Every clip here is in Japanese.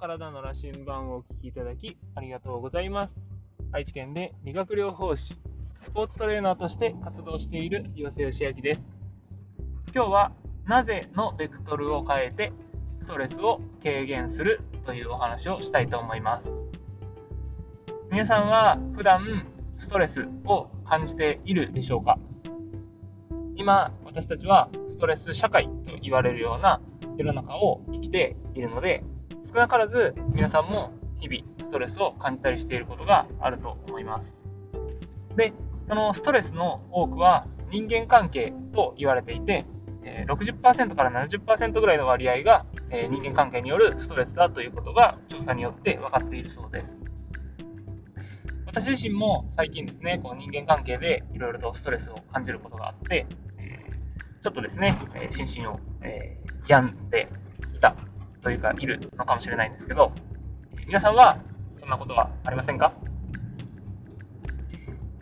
体の羅針盤をお聞きいただきありがとうございます。愛知県で理学療法士、スポーツトレーナーとして活動している岩瀬義明です。今日はなぜのベクトルを変えてストレスを軽減するというお話をしたいと思います。皆さんは普段ストレスを感じているでしょうか？今私たちはストレス社会と言われるような世の中を生きているので少なからず皆さんも日々ストレスを感じたりしていることがあると思います。で、そのストレスの多くは人間関係と言われていて、60%から70%ぐらいの割合が人間関係によるストレスだということが調査によって分かっているそうです。私自身も最近ですね、こう人間関係でいろいろとストレスを感じることがあって、ちょっとですね、心身を病んでいたというか、いるのかもしれないんですけど、皆さんはそんなことはありませんか？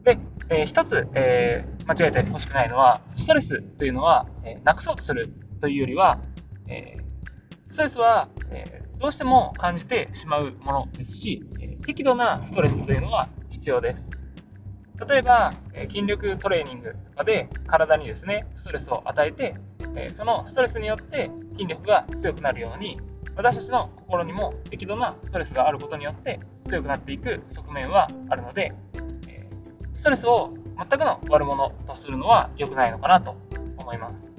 で、えー、一つ、えー、間違えてほしくないのは、ストレスというのは、えー、なくそうとするというよりは、えストレスは、えどうしても感じてしまうものですし、え適度なストレスというのは必要です。例えば、え筋力トレーニングとかで体にですね、ストレスを与えて、えそのストレスによって筋力が強くなるように、私たちの心にも適度なストレスがあることによって強くなっていく側面はあるので、えストレスを全くの悪者とするのは良くないのかなと思います。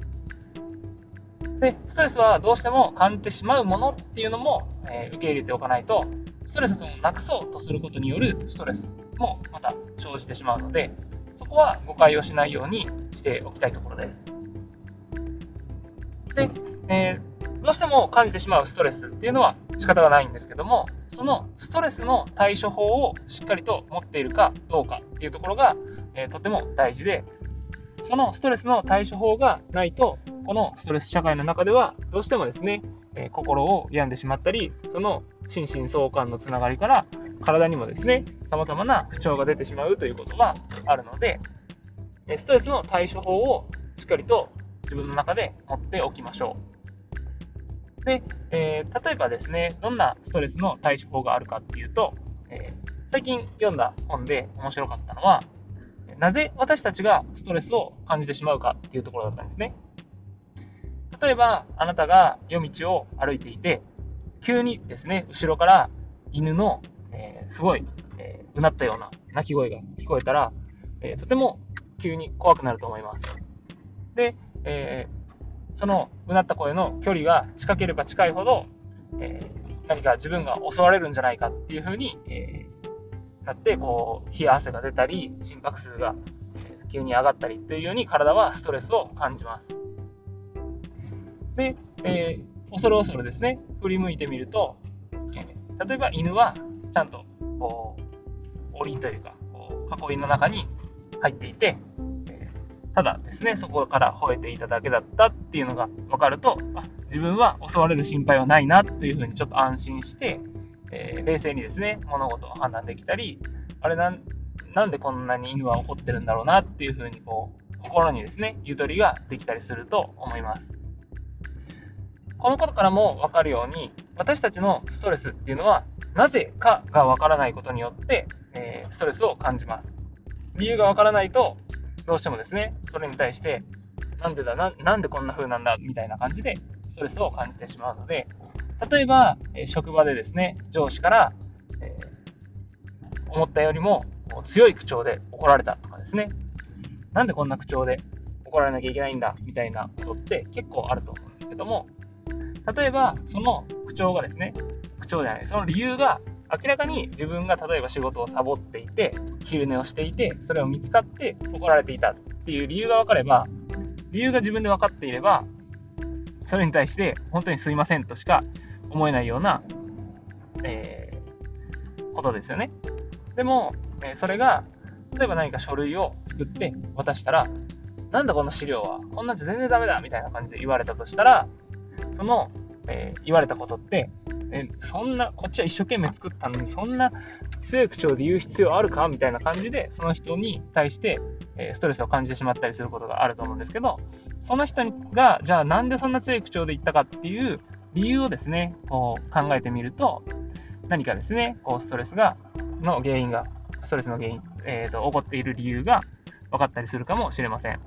で、ストレスはどうしても感じてしまうものっていうのも、え受け入れておかないと、ストレスをなくそうとすることによるストレスもまた生じてしまうので、そこは誤解をしないようにしておきたいところです。で、えー、どうしても感じてしまうストレスっていうのは仕方がないんですけども、そのストレスの対処法をしっかりと持っているかどうかっていうところが、えー、とても大事で、そのストレスの対処法がないと、このストレス社会の中ではどうしてもですね、えー、心を病んでしまったり、その心身相関のつながりから体にもですね、様々な不調が出てしまうということがあるので、ストレスの対処法をしっかりと自分の中で持っておきましょう。で、えー、例えばですね、どんなストレスの対処法があるかっていうと、えー、最近読んだ本で面白かったのは、なぜ私たちがストレスを感じてしまうかっていうところだったんですね。例えば、あなたが夜道を歩いていて、急にですね、後ろから犬の、えー、すごい、えー、うなったような鳴き声が聞こえたら、えー、とても急に怖くなると思います。で、えー、そのうなった声の距離が近ければ近いほど、えー、何か自分が襲われるんじゃないかっていうふうに、えー、なって、こう、冷や汗が出たり、心拍数が急に上がったりというように体はストレスを感じます。で、えー、恐る恐るですね、振り向いてみると、えー、例えば犬はちゃんとこう、檻というか、こう囲いの中に入っていて、ただですね、そこから吠えていただけだったっていうのが分かると、あ自分は襲われる心配はないなというふうにちょっと安心して、えー、冷静にですね、物事を判断できたり、あれなん、なんでこんなに犬は怒ってるんだろうなっていうふうにこう、心にですね、ゆとりができたりすると思います。このことからも分かるように、私たちのストレスっていうのは、なぜかが分からないことによって、えー、ストレスを感じます。理由が分からないと、どうしてもですね、それに対して、なんでだな、なんでこんな風なんだ、みたいな感じで、ストレスを感じてしまうので、例えば、え職場でですね、上司から、えー、思ったよりも強い口調で怒られたとかですね、なんでこんな口調で怒られなきゃいけないんだ、みたいなことって結構あると思うんですけども、例えば、その口調がですね、口調じゃない、その理由が明らかに自分が例えば仕事をサボっていて、昼寝をしていて、それを見つかって怒られていたっていう理由が分かれば、理由が自分で分かっていれば、それに対して本当にすいませんとしか思えないような、えー、ことですよね。でも、え、それが、例えば何か書類を作って渡したら、なんだこの資料は、こんなんじゃ全然ダメだみたいな感じで言われたとしたら、その、えー、言われたことって、えそんな、こっちは一生懸命作ったのに、そんな強い口調で言う必要あるかみたいな感じで、その人に対して、えストレスを感じてしまったりすることがあると思うんですけど、その人が、じゃあなんでそんな強い口調で言ったかっていう理由をですね、こう考えてみると、何かですね、こうストレスが、の原因が、ストレスの原因、えーと、起こっている理由が分かったりするかもしれません。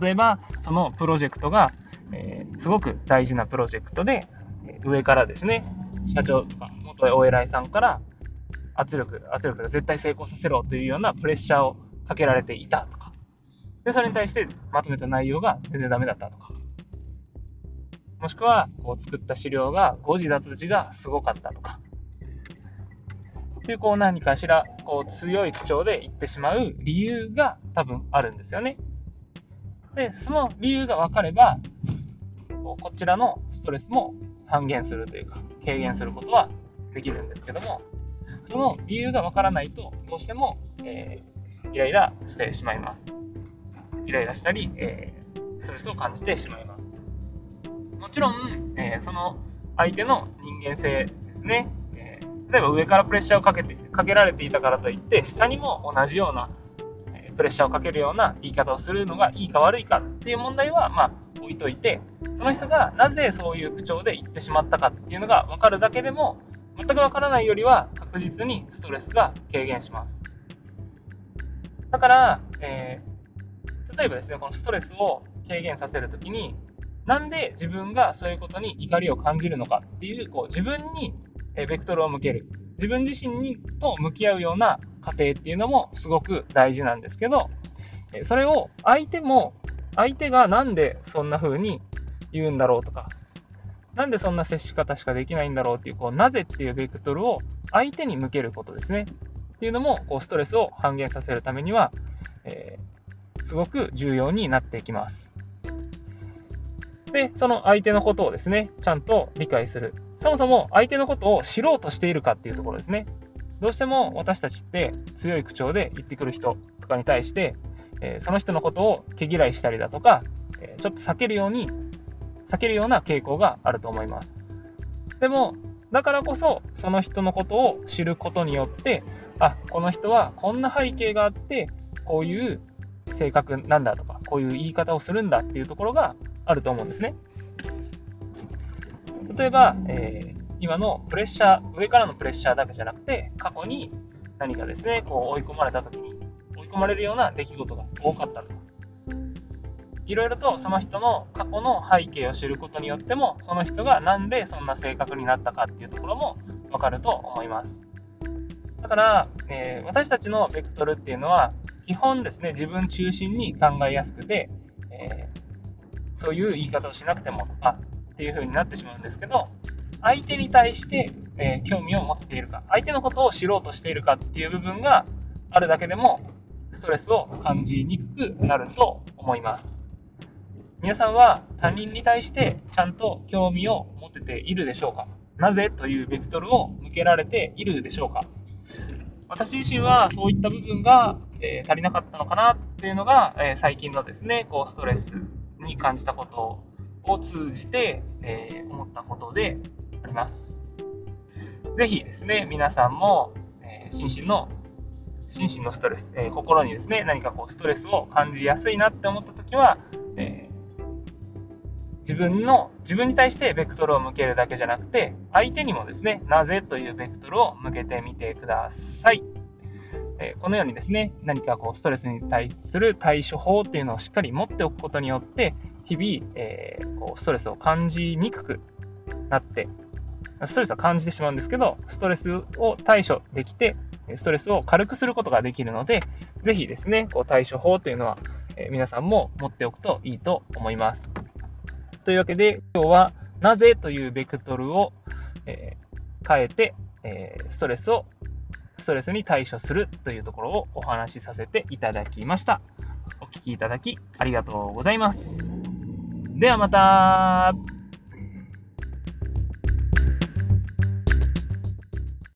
例えば、そのプロジェクトが、えー、すごく大事なプロジェクトで、上からですね、社長とか元お偉いさんから圧力、圧力が絶対成功させろというようなプレッシャーをかけられていたとか、で、それに対してまとめた内容が全然ダメだったとか、もしくは、こう作った資料が誤字脱字がすごかったとか、っていう、こう何かしら、こう強い口調で言ってしまう理由が多分あるんですよね。で、その理由が分かれば、ここちらのストレスも半減するというか、軽減することはできるんですけども、その理由が分からないと、どうしても、えー、イライラしてしまいます。イライラしたり、えー、ストレスを感じてしまいます。もちろん、えー、その相手の人間性ですね、えー、例えば上からプレッシャーをかけてかけられていたからといって、下にも同じような、えプレッシャーをかけるような言い方をするのがいいか悪いかっていう問題は、まあ、置いといて、その人がなぜそういう口調で言ってしまったかっていうのが分かるだけでも、全く分からないよりは確実にストレスが軽減します。だから、えー、例えばですね、このストレスを軽減させるときに、なんで自分がそういうことに怒りを感じるのかっていう、こう自分にベクトルを向ける。自分自身にと向き合うような過程っていうのもすごく大事なんですけど、それを相手も、相手がなんでそんな風に言うんだろうとか、なんでそんな接し方しかできないんだろうっていう、こうなぜっていうベクトルを相手に向けることですね。っていうのも、こうストレスを半減させるためには、えー、すごく重要になっていきます。で、その相手のことをですね、ちゃんと理解する。そもそも相手のことを知ろうとしているかっていうところですね。どうしても私たちって強い口調で言ってくる人とかに対して、えー、その人のことを毛嫌いしたりだとか、えー、ちょっと避けるように、避けるような傾向があると思います。でも、だからこそ、その人のことを知ることによって、あ、この人はこんな背景があって、こういう性格なんだとか、こういう言い方をするんだっていうところがあると思うんですね。例えば、えー、今のプレッシャー、上からのプレッシャーだけじゃなくて、過去に何かですね、こう追い込まれた時に、追い込まれるような出来事が多かったとか、いろいろとその人の過去の背景を知ることによっても、その人がなんでそんな性格になったかっていうところもわかると思います。だから、えー、私たちのベクトルっていうのは、基本ですね、自分中心に考えやすくて、えーそういう言い方をしなくてもとかっていう風になってしまうんですけど、相手に対して、えー、興味を持っているか、相手のことを知ろうとしているかっていう部分があるだけでも、ストレスを感じにくくなると思います。皆さんは他人に対してちゃんと興味を持てているでしょうか？なぜというベクトルを向けられているでしょうか？私自身はそういった部分が、えー、足りなかったのかなっていうのが、えー、最近のですね、こうストレスに感じたことを通じて、えー、思ったことであります。ぜひですね、皆さんも、え、心身の心身のストレス、え、心にですね、何かこうストレスを感じやすいなって思ったときは、自分の、自分に対してベクトルを向けるだけじゃなくて、相手にもですね、なぜというベクトルを向けてみてください。えこのようにですね、何かこうストレスに対する対処法っていうのをしっかり持っておくことによって、日々、えー、こうストレスを感じにくくなって、ストレスは感じてしまうんですけど、ストレスを対処できて、ストレスを軽くすることができるので、ぜひですね、こう対処法というのは、え皆さんも持っておくといいと思います。というわけで、今日はなぜというベクトルを、えー、変えて、えー、ストレスをストレスに対処するというところをお話しさせていただきました。お聴きいただきありがとうございます。ではまた